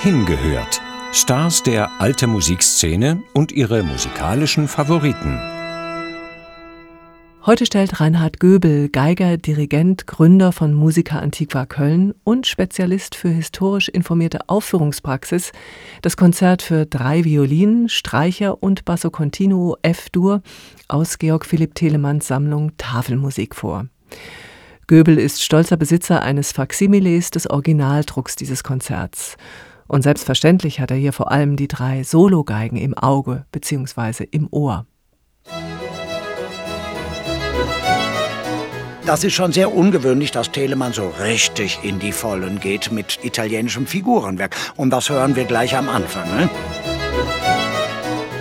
Hingehört. Stars der alte Musikszene und ihre musikalischen Favoriten. Heute stellt Reinhard Göbel, Geiger, Dirigent, Gründer von Musica Antiqua Köln und Spezialist für historisch informierte Aufführungspraxis, das Konzert für drei Violinen, Streicher und Basso Continuo F-Dur aus Georg Philipp Telemanns Sammlung Tafelmusik vor. Göbel ist stolzer Besitzer eines Faksimiles des Originaldrucks dieses Konzerts. Und selbstverständlich hat er hier vor allem die drei Sologeigen im Auge bzw. im Ohr. Das ist schon sehr ungewöhnlich, dass Telemann so richtig in die Vollen geht mit italienischem Figurenwerk. Und das hören wir gleich am Anfang. Ne?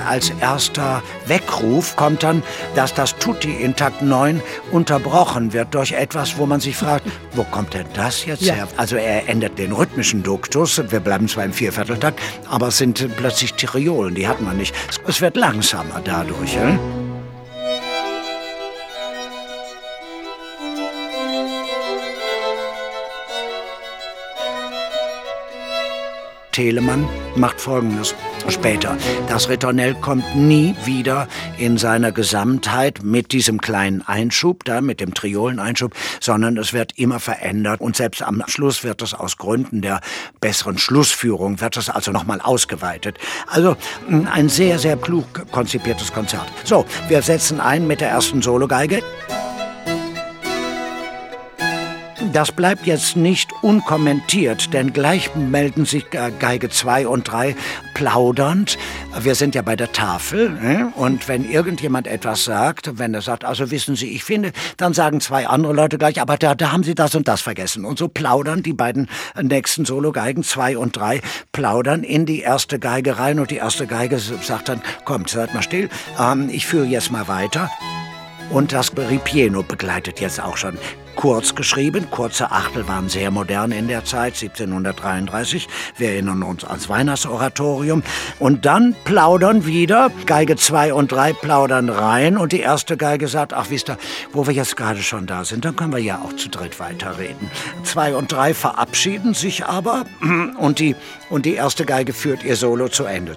Als erster Weckruf kommt dann, dass das Tutti in Takt 9 unterbrochen wird durch etwas, wo man sich fragt, wo kommt denn das jetzt ja. her? Also er ändert den rhythmischen Duktus, wir bleiben zwar im Viervierteltakt, aber es sind plötzlich Triolen, die hat man nicht. Es wird langsamer dadurch. Ne? Telemann macht Folgendes später. Das Ritornell kommt nie wieder in seiner Gesamtheit mit diesem kleinen Einschub da, mit dem Trioleneinschub, sondern es wird immer verändert und selbst am Schluss wird es aus Gründen der besseren Schlussführung, wird es also nochmal ausgeweitet. Also ein sehr, sehr klug konzipiertes Konzert. So, wir setzen ein mit der ersten Sologeige. Das bleibt jetzt nicht unkommentiert, denn gleich melden sich Geige 2 und 3 plaudernd. Wir sind ja bei der Tafel ne? und wenn irgendjemand etwas sagt, wenn er sagt, also wissen Sie, ich finde, dann sagen zwei andere Leute gleich, aber da, da haben Sie das und das vergessen. Und so plaudern die beiden nächsten Sologeigen 2 und 3 plaudern in die erste Geige rein und die erste Geige sagt dann, kommt, seid mal still, ähm, ich führe jetzt mal weiter. Und das Ripieno begleitet jetzt auch schon kurz geschrieben. Kurze Achtel waren sehr modern in der Zeit, 1733. Wir erinnern uns ans Weihnachtsoratorium. Und dann plaudern wieder, Geige 2 und 3 plaudern rein und die erste Geige sagt, ach wisst ihr, wo wir jetzt gerade schon da sind, dann können wir ja auch zu dritt weiterreden. 2 und 3 verabschieden sich aber und die, und die erste Geige führt ihr Solo zu Ende.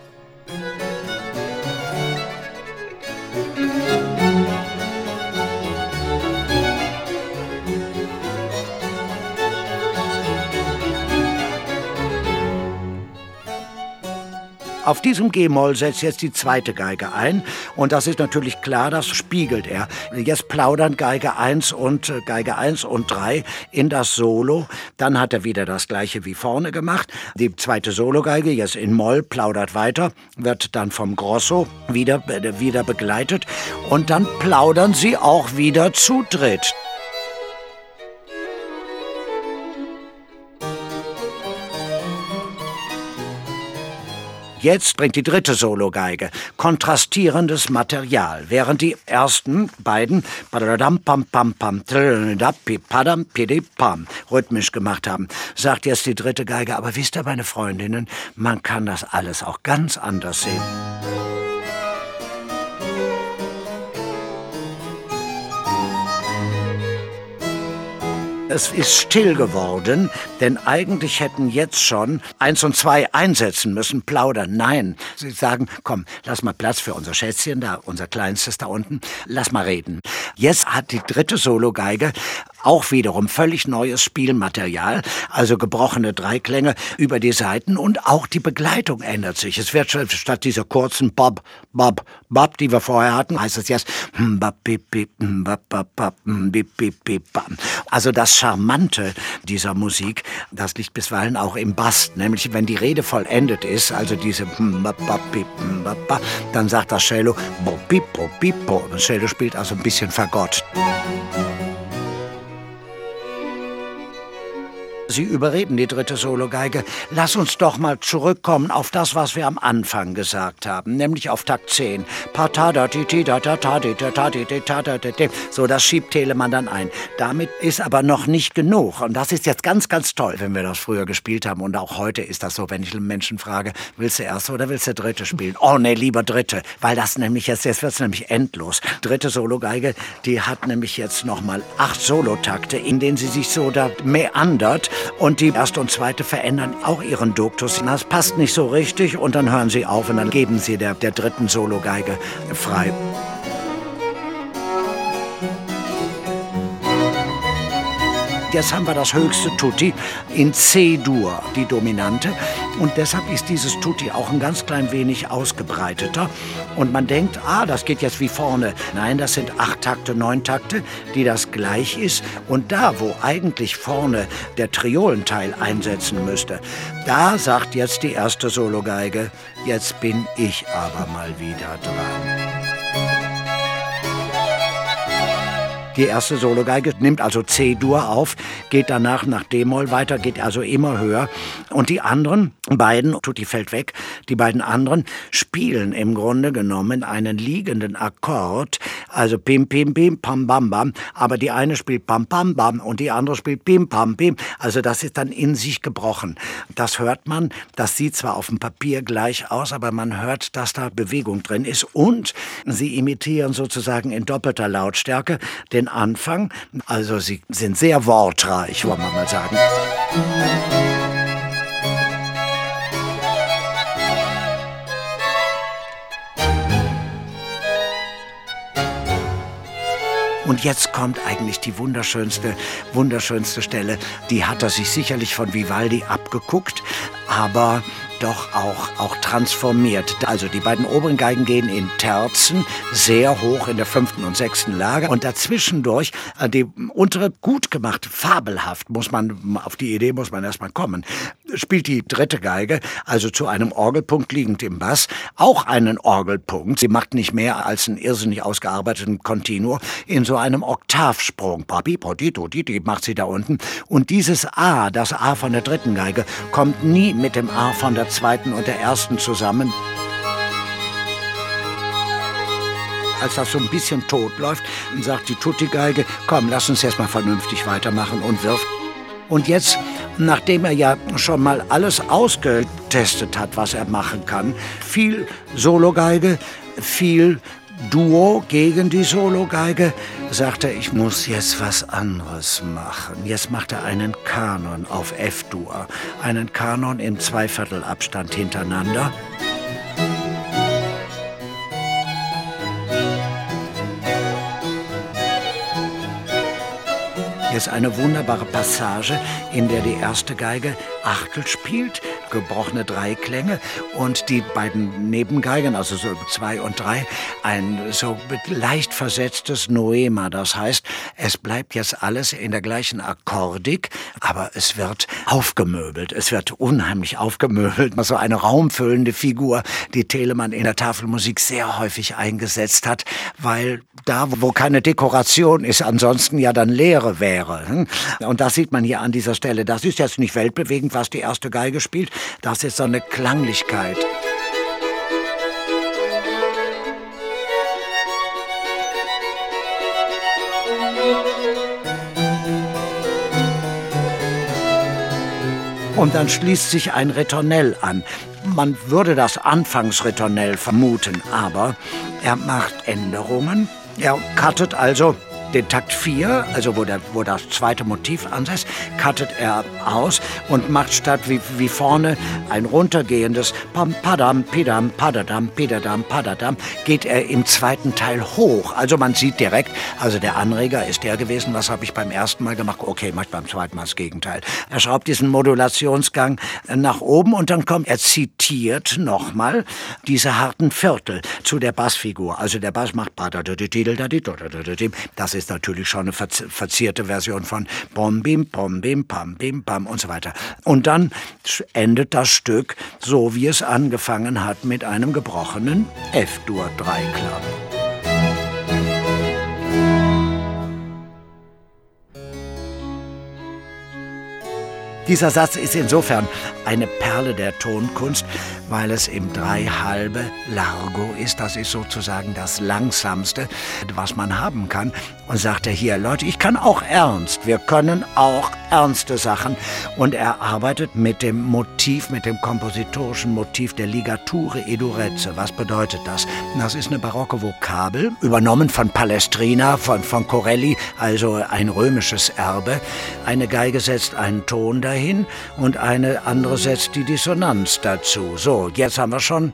Auf diesem G-Moll setzt jetzt die zweite Geige ein und das ist natürlich klar, das spiegelt er. Jetzt plaudern Geige 1 und äh, Geige 1 und 3 in das Solo. Dann hat er wieder das gleiche wie vorne gemacht. Die zweite Sologeige, jetzt in Moll, plaudert weiter, wird dann vom Grosso wieder, äh, wieder begleitet und dann plaudern sie auch wieder zu dritt. Jetzt bringt die dritte Sologeige kontrastierendes Material, während die ersten beiden rhythmisch gemacht haben, sagt jetzt die dritte Geige, aber wisst ihr, meine Freundinnen, man kann das alles auch ganz anders sehen. Es ist still geworden, denn eigentlich hätten jetzt schon eins und zwei einsetzen müssen, plaudern. Nein, sie sagen, komm, lass mal Platz für unser Schätzchen da, unser Kleinstes da unten, lass mal reden. Jetzt hat die dritte Sologeige auch wiederum völlig neues Spielmaterial, also gebrochene Dreiklänge über die Seiten und auch die Begleitung ändert sich. Es wird statt dieser kurzen Bob, Bob, Bob, die wir vorher hatten, heißt es jetzt also das Charmante dieser Musik, das liegt bisweilen auch im Bass, nämlich wenn die Rede vollendet ist, also diese dann sagt das Cello Cello spielt also ein bisschen vergott. Sie überreden die dritte Sologeige. Lass uns doch mal zurückkommen auf das, was wir am Anfang gesagt haben, nämlich auf Takt 10. So, das schiebt Telemann dann ein. Damit ist aber noch nicht genug. Und das ist jetzt ganz, ganz toll, wenn wir das früher gespielt haben. Und auch heute ist das so, wenn ich einen Menschen frage, willst du erste oder willst du dritte spielen? Oh, nee, lieber dritte. Weil das nämlich jetzt, jetzt wird es nämlich endlos. Dritte Sologeige, die hat nämlich jetzt nochmal acht Solotakte, in denen sie sich so da meandert Und die erste und zweite verändern auch ihren Duktus. Das passt nicht so richtig und dann hören sie auf und dann geben sie der, der dritten Sologeige frei. Jetzt haben wir das höchste Tutti in C-Dur, die Dominante. Und deshalb ist dieses Tutti auch ein ganz klein wenig ausgebreiteter. Und man denkt, ah, das geht jetzt wie vorne. Nein, das sind acht Takte, neun Takte, die das gleich ist. Und da, wo eigentlich vorne der Triolenteil einsetzen müsste, da sagt jetzt die erste Sologeige, jetzt bin ich aber mal wieder dran. Die erste Sologeige nimmt also C-Dur auf, geht danach nach D-Moll weiter, geht also immer höher. Und die anderen beiden, Tutti fällt weg, die beiden anderen spielen im Grunde genommen einen liegenden Akkord, also Pim, Pim, Pim, Pam, Bam, Bam. Aber die eine spielt Pam, Pam, Bam und die andere spielt Pim, Pam, Pim. Also das ist dann in sich gebrochen. Das hört man, das sieht zwar auf dem Papier gleich aus, aber man hört, dass da Bewegung drin ist. Und sie imitieren sozusagen in doppelter Lautstärke den Anfang. Also sie sind sehr wortreich, wollen wir mal sagen. Und jetzt kommt eigentlich die wunderschönste, wunderschönste Stelle. Die hat er sich sicherlich von Vivaldi abgeguckt, aber doch auch, auch transformiert. Also die beiden oberen Geigen gehen in Terzen, sehr hoch in der fünften und sechsten Lage. Und dazwischendurch, äh, die untere gut gemacht, fabelhaft, muss man, auf die Idee muss man erstmal kommen, spielt die dritte Geige, also zu einem Orgelpunkt liegend im Bass, auch einen Orgelpunkt. Sie macht nicht mehr als einen irrsinnig ausgearbeiteten Kontinuo in so einem Oktavsprung. Papi, potito, diti, macht sie da unten. Und dieses A, das A von der dritten Geige, kommt nie mit dem A von der zweiten und der ersten zusammen. Als das so ein bisschen tot läuft, sagt die Tutti-Geige, komm, lass uns jetzt mal vernünftig weitermachen und wirft. Und jetzt, nachdem er ja schon mal alles ausgetestet hat, was er machen kann, viel Sologeige, viel Duo gegen die Sologeige, sagt er, ich muss jetzt was anderes machen. Jetzt macht er einen Kanon auf F-Dur, einen Kanon im Zweiviertelabstand hintereinander. Jetzt eine wunderbare Passage, in der die erste Geige Achtel spielt, gebrochene Dreiklänge und die beiden Nebengeigen, also so zwei und drei, ein so leicht versetztes Noema. Das heißt, es bleibt jetzt alles in der gleichen Akkordik, aber es wird aufgemöbelt. Es wird unheimlich aufgemöbelt. So eine raumfüllende Figur, die Telemann in der Tafelmusik sehr häufig eingesetzt hat, weil da, wo keine Dekoration ist, ansonsten ja dann Leere wäre. Hm? Und das sieht man hier an dieser Stelle. Das ist jetzt nicht weltbewegend, was die erste Geige spielt. Das ist so eine Klanglichkeit. Und dann schließt sich ein Ritornell an. Man würde das Anfangsritornell vermuten, aber er macht Änderungen. Er cuttet also den Takt 4, also wo, der, wo das zweite Motiv ansetzt, cuttet er aus und macht statt wie, wie vorne ein runtergehendes Pam, Padam, Pidam, Padadam, Pidadam, Padadam, geht er im zweiten Teil hoch. Also man sieht direkt, also der Anreger ist der gewesen, was habe ich beim ersten Mal gemacht? Okay, mach ich beim zweiten Mal das Gegenteil. Er schraubt diesen Modulationsgang nach oben und dann kommt, er zitiert nochmal diese harten Viertel zu der Bassfigur. Also der Bass macht das ist ist natürlich schon eine verzierte Version von Bom Bim Bom Bim Pam Bim Pam und so weiter. Und dann endet das Stück so, wie es angefangen hat, mit einem gebrochenen F-Dur-Dreiklang. Dieser Satz ist insofern eine Perle der Tonkunst, weil es im Dreihalbe Largo ist. Das ist sozusagen das Langsamste, was man haben kann. Und sagt er hier, Leute, ich kann auch ernst. Wir können auch ernste Sachen. Und er arbeitet mit dem Motiv, mit dem kompositorischen Motiv der Ligature e Durezze. Was bedeutet das? Das ist eine barocke Vokabel, übernommen von Palestrina, von, von Corelli, also ein römisches Erbe. Eine Geige setzt einen Ton dahin hin und eine andere setzt die Dissonanz dazu. So, jetzt haben wir schon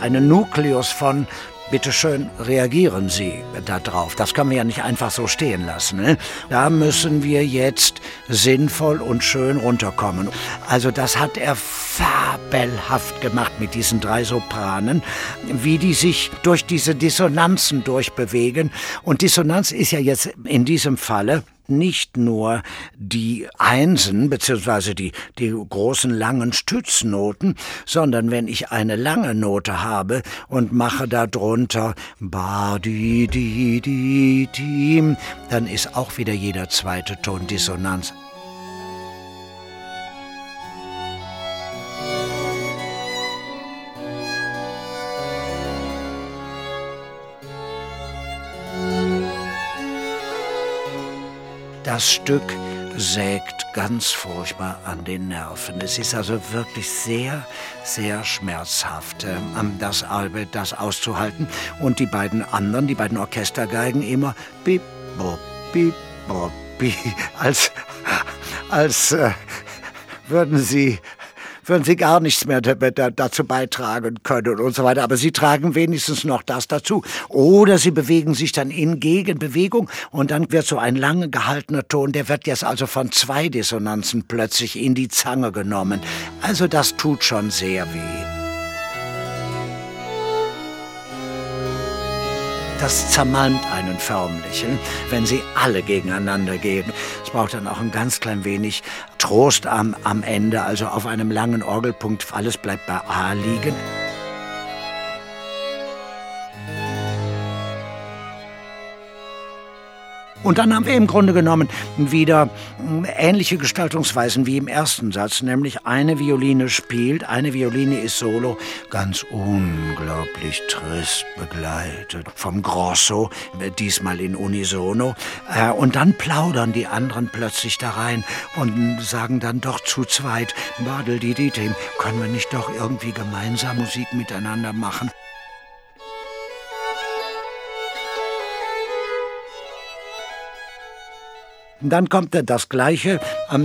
einen Nukleus von Bitte schön, reagieren Sie darauf. Das können wir ja nicht einfach so stehen lassen. Ne? Da müssen wir jetzt sinnvoll und schön runterkommen. Also das hat er fabelhaft gemacht mit diesen drei Sopranen, wie die sich durch diese Dissonanzen durchbewegen. Und Dissonanz ist ja jetzt in diesem Falle nicht nur die Einsen bzw. Die, die großen langen Stütznoten, sondern wenn ich eine lange Note habe und mache darunter ba di di di di, dann ist auch wieder jeder zweite Ton Dissonanz. Das Stück sägt ganz furchtbar an den Nerven. Es ist also wirklich sehr, sehr schmerzhaft, äh, das, das auszuhalten. Und die beiden anderen, die beiden Orchestergeigen immer bip, bop, bip, bop, bip, als, als äh, würden sie würden sie gar nichts mehr dazu beitragen können und so weiter. Aber sie tragen wenigstens noch das dazu. Oder sie bewegen sich dann in Gegenbewegung und dann wird so ein lange gehaltener Ton, der wird jetzt also von zwei Dissonanzen plötzlich in die Zange genommen. Also das tut schon sehr weh. das zermalmt einen förmlich, wenn sie alle gegeneinander gehen. Es braucht dann auch ein ganz klein wenig Trost am, am Ende, also auf einem langen Orgelpunkt, alles bleibt bei A liegen. Und dann haben wir im Grunde genommen wieder hm, ähnliche Gestaltungsweisen wie im ersten Satz, nämlich eine Violine spielt, eine Violine ist solo, ganz unglaublich trist begleitet vom Grosso, diesmal in Unisono. Äh, und dann plaudern die anderen plötzlich da rein und sagen dann doch zu zweit, Badel, die, die, können wir nicht doch irgendwie gemeinsam Musik miteinander machen? Und dann kommt das Gleiche,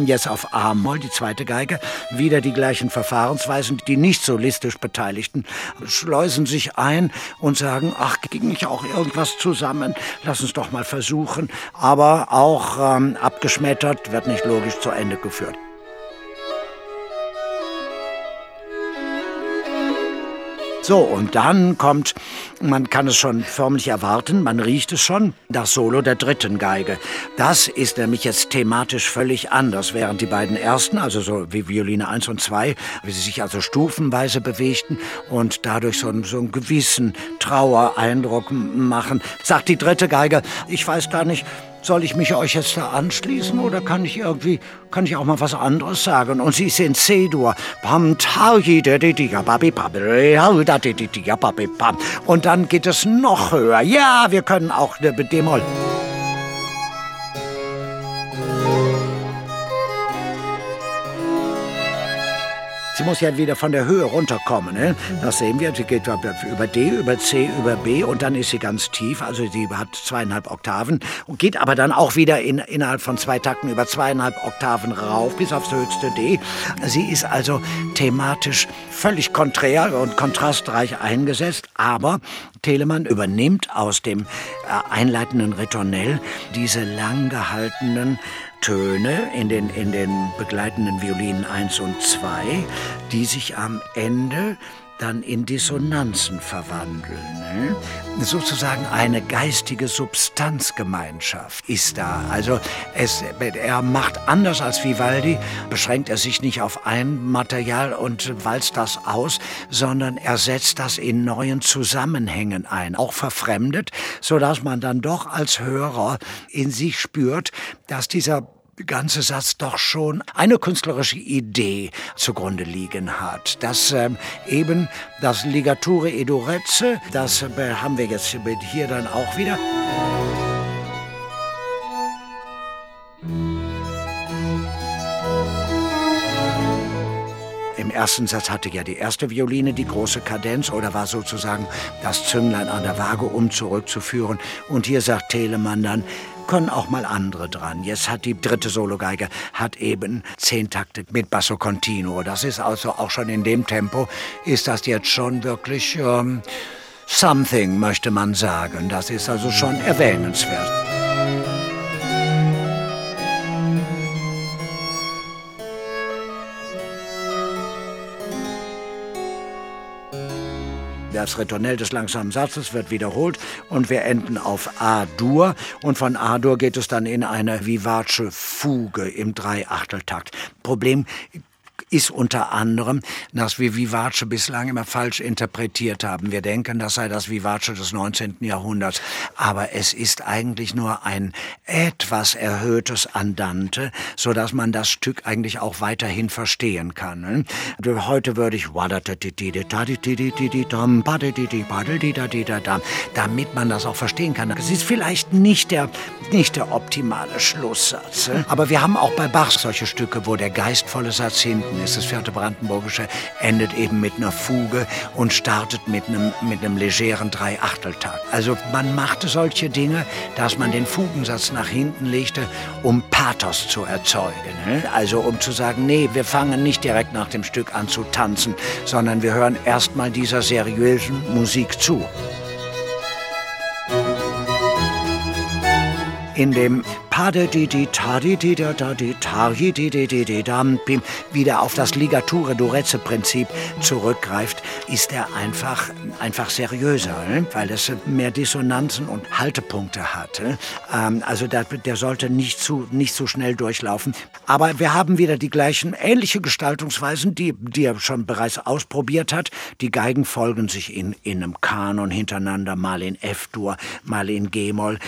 jetzt auf A-Moll, die zweite Geige, wieder die gleichen Verfahrensweisen. Die nicht solistisch Beteiligten schleusen sich ein und sagen, ach, ging nicht auch irgendwas zusammen? Lass uns doch mal versuchen. Aber auch ähm, abgeschmettert, wird nicht logisch zu Ende geführt. So, und dann kommt, man kann es schon förmlich erwarten, man riecht es schon, das Solo der dritten Geige. Das ist nämlich jetzt thematisch völlig anders, während die beiden ersten, also so wie Violine 1 und 2, wie sie sich also stufenweise bewegten und dadurch so, so einen gewissen Trauereindruck machen, sagt die dritte Geige, ich weiß gar nicht, soll ich mich euch jetzt da anschließen oder kann ich irgendwie, kann ich auch mal was anderes sagen? Und sie sind C-Dur. Und dann geht es noch höher. Ja, wir können auch eine D-Moll. Sie muss ja wieder von der Höhe runterkommen. Ne? Das sehen wir. Sie geht über D, über C, über B und dann ist sie ganz tief. Also sie hat zweieinhalb Oktaven und geht aber dann auch wieder in, innerhalb von zwei Takten über zweieinhalb Oktaven rauf bis aufs höchste D. Sie ist also thematisch völlig konträr und kontrastreich eingesetzt, aber Telemann übernimmt aus dem äh, einleitenden Ritornell diese lang gehaltenen Töne in den, in den begleitenden Violinen 1 und 2, die sich am Ende dann in Dissonanzen verwandeln. Ne? Sozusagen eine geistige Substanzgemeinschaft ist da. Also es, er macht anders als Vivaldi, beschränkt er sich nicht auf ein Material und walzt das aus, sondern er setzt das in neuen Zusammenhängen ein, auch verfremdet, sodass man dann doch als Hörer in sich spürt, dass dieser ganze Satz doch schon eine künstlerische Idee zugrunde liegen hat. Das ähm, eben das Ligature Edurezze, das äh, haben wir jetzt hier dann auch wieder. Im ersten Satz hatte ja die erste Violine die große Kadenz oder war sozusagen das Zünglein an der Waage, um zurückzuführen. Und hier sagt Telemann dann, können auch mal andere dran. Jetzt hat die dritte Sologeige hat eben zehn Takte mit Basso Continuo. Das ist also auch schon in dem Tempo, ist das jetzt schon wirklich ähm, something, möchte man sagen. Das ist also schon erwähnenswert. Das Ritornell des langsamen Satzes wird wiederholt und wir enden auf A-Dur und von A-Dur geht es dann in eine vivace Fuge im Dreiachteltakt. Problem ist unter anderem, dass wir Vivace bislang immer falsch interpretiert haben. Wir denken, das sei das Vivace des 19. Jahrhunderts, aber es ist eigentlich nur ein etwas erhöhtes Andante, so dass man das Stück eigentlich auch weiterhin verstehen kann. Heute würde ich damit man das auch verstehen kann. Es ist vielleicht nicht der, nicht der optimale Schlusssatz, aber wir haben auch bei Bach solche Stücke, wo der geistvolle Satz hinten ist. Das vierte Brandenburgische endet eben mit einer Fuge und startet mit einem, mit einem legeren Dreiachteltakt. Also man machte solche Dinge, dass man den Fugensatz nach hinten legte, um Pathos zu erzeugen. Ne? Also um zu sagen, nee, wir fangen nicht direkt nach dem Stück an zu tanzen, sondern wir hören erstmal dieser seriösen Musik zu. in dem wieder auf das Ligature Durezze Prinzip zurückgreift, ist er einfach, einfach seriöser, weil es mehr Dissonanzen und Haltepunkte hat. Ähm, also der, der sollte nicht zu, nicht zu schnell durchlaufen. Aber wir haben wieder die gleichen ähnliche Gestaltungsweisen, die, die er schon bereits ausprobiert hat. Die Geigen folgen sich in, in einem Kanon hintereinander, mal in F-Dur, mal in G-Moll.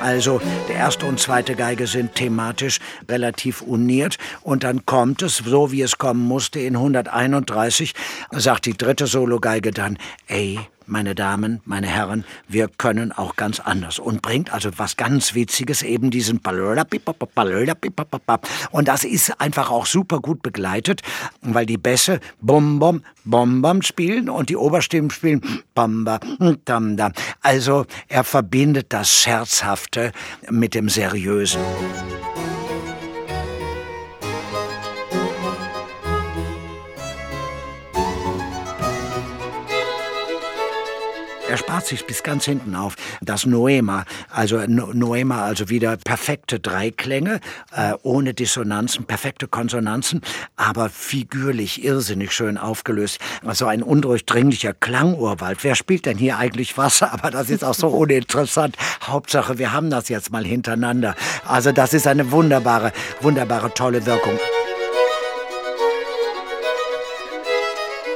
Also der erste und zweite Geige sind thematisch relativ uniert und dann kommt es, so wie es kommen musste, in 131, sagt die dritte Sologeige dann, ey, meine Damen, meine Herren, wir können auch ganz anders. Und bringt also was ganz Witziges, eben diesen Und das ist einfach auch super gut begleitet, weil die Bässe bom bom bom bom spielen und die Oberstimmen spielen bamba dam dam. Also er verbindet das Scherzhafte mit dem Seriösen. Er spart sich bis ganz hinten auf. Das Noema, also Noema, also wieder perfekte Dreiklänge, äh, ohne Dissonanzen, perfekte Konsonanzen, aber figürlich irrsinnig schön aufgelöst. Also ein undurchdringlicher Klangurwald. Wer spielt denn hier eigentlich was? Aber das ist auch so uninteressant. Hauptsache, wir haben das jetzt mal hintereinander. Also das ist eine wunderbare, wunderbare, tolle Wirkung.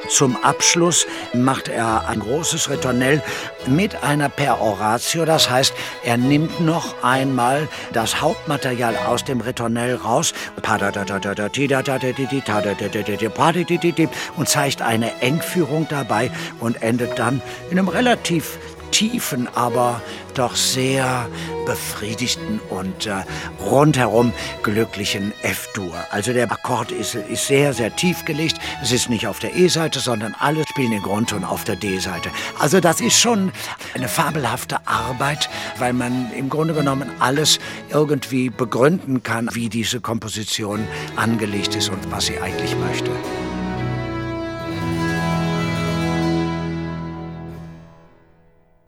Zum Abschluss macht er ein großes Ritornell mit einer Peroratio. Das heißt, er nimmt noch einmal das Hauptmaterial aus dem Ritornell raus und zeigt eine Engführung dabei und endet dann in einem relativ tiefen, aber doch sehr befriedigten und äh, rundherum glücklichen F-Dur. Also der Akkord ist, ist sehr, sehr tief gelegt. Es ist nicht auf der E-Seite, sondern alle spielen den Grundton auf der D-Seite. Also das ist schon eine fabelhafte Arbeit, weil man im Grunde genommen alles irgendwie begründen kann, wie diese Komposition angelegt ist und was sie eigentlich möchte.